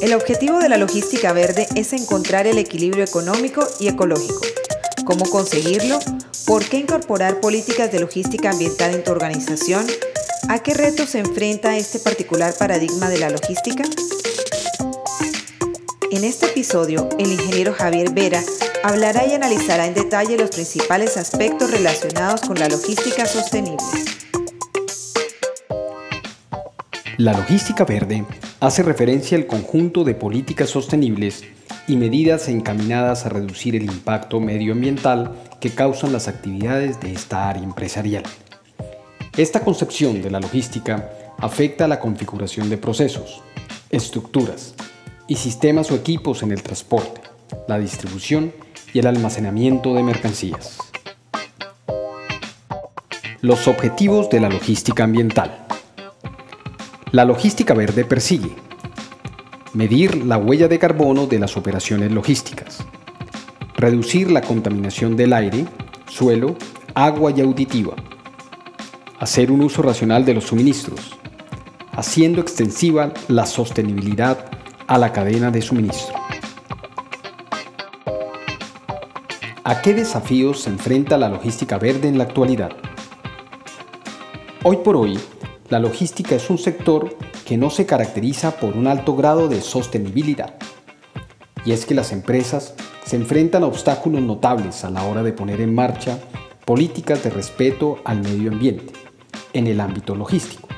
El objetivo de la logística verde es encontrar el equilibrio económico y ecológico. ¿Cómo conseguirlo? ¿Por qué incorporar políticas de logística ambiental en tu organización? ¿A qué retos se enfrenta este particular paradigma de la logística? En este episodio, el ingeniero Javier Vera hablará y analizará en detalle los principales aspectos relacionados con la logística sostenible. La logística verde hace referencia al conjunto de políticas sostenibles y medidas encaminadas a reducir el impacto medioambiental que causan las actividades de esta área empresarial. Esta concepción de la logística afecta a la configuración de procesos, estructuras y sistemas o equipos en el transporte, la distribución y el almacenamiento de mercancías. Los objetivos de la logística ambiental. La logística verde persigue medir la huella de carbono de las operaciones logísticas, reducir la contaminación del aire, suelo, agua y auditiva, hacer un uso racional de los suministros, haciendo extensiva la sostenibilidad a la cadena de suministro. ¿A qué desafíos se enfrenta la logística verde en la actualidad? Hoy por hoy, la logística es un sector que no se caracteriza por un alto grado de sostenibilidad. Y es que las empresas se enfrentan a obstáculos notables a la hora de poner en marcha políticas de respeto al medio ambiente en el ámbito logístico.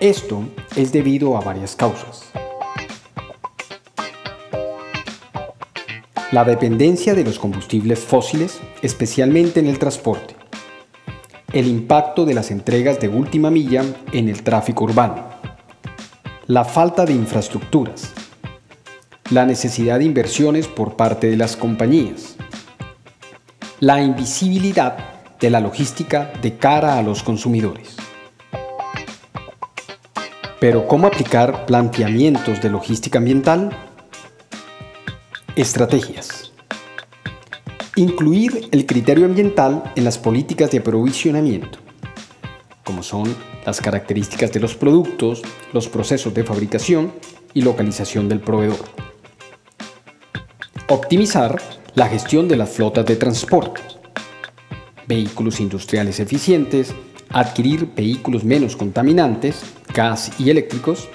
Esto es debido a varias causas. La dependencia de los combustibles fósiles, especialmente en el transporte. El impacto de las entregas de última milla en el tráfico urbano. La falta de infraestructuras. La necesidad de inversiones por parte de las compañías. La invisibilidad de la logística de cara a los consumidores. Pero ¿cómo aplicar planteamientos de logística ambiental? Estrategias. Incluir el criterio ambiental en las políticas de aprovisionamiento, como son las características de los productos, los procesos de fabricación y localización del proveedor. Optimizar la gestión de las flotas de transporte vehículos industriales eficientes, adquirir vehículos menos contaminantes, gas y eléctricos,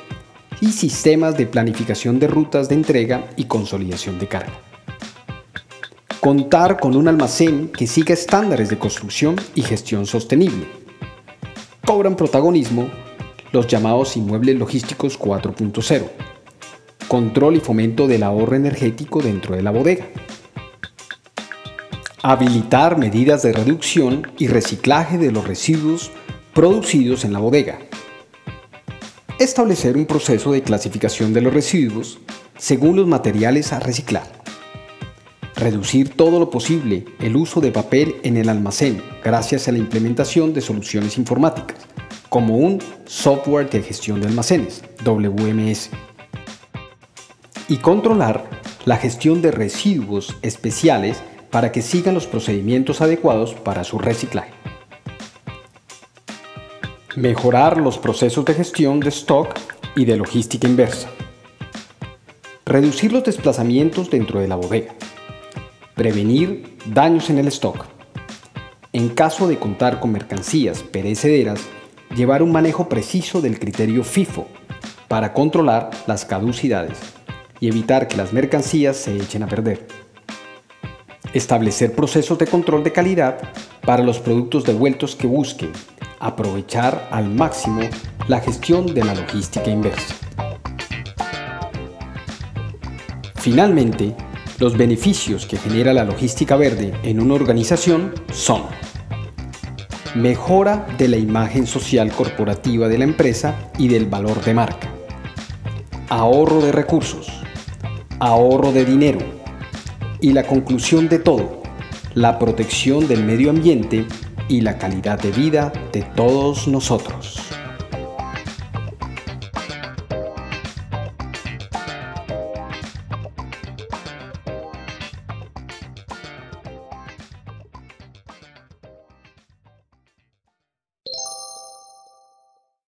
y sistemas de planificación de rutas de entrega y consolidación de carga. Contar con un almacén que siga estándares de construcción y gestión sostenible. Cobran protagonismo los llamados inmuebles logísticos 4.0. Control y fomento del ahorro energético dentro de la bodega Habilitar medidas de reducción y reciclaje de los residuos producidos en la bodega. Establecer un proceso de clasificación de los residuos según los materiales a reciclar. Reducir todo lo posible el uso de papel en el almacén gracias a la implementación de soluciones informáticas, como un software de gestión de almacenes, WMS. Y controlar la gestión de residuos especiales para que sigan los procedimientos adecuados para su reciclaje. Mejorar los procesos de gestión de stock y de logística inversa. Reducir los desplazamientos dentro de la bodega. Prevenir daños en el stock. En caso de contar con mercancías perecederas, llevar un manejo preciso del criterio FIFO para controlar las caducidades y evitar que las mercancías se echen a perder establecer procesos de control de calidad para los productos devueltos que busquen aprovechar al máximo la gestión de la logística inversa. Finalmente, los beneficios que genera la logística verde en una organización son mejora de la imagen social corporativa de la empresa y del valor de marca, ahorro de recursos, ahorro de dinero, y la conclusión de todo, la protección del medio ambiente y la calidad de vida de todos nosotros.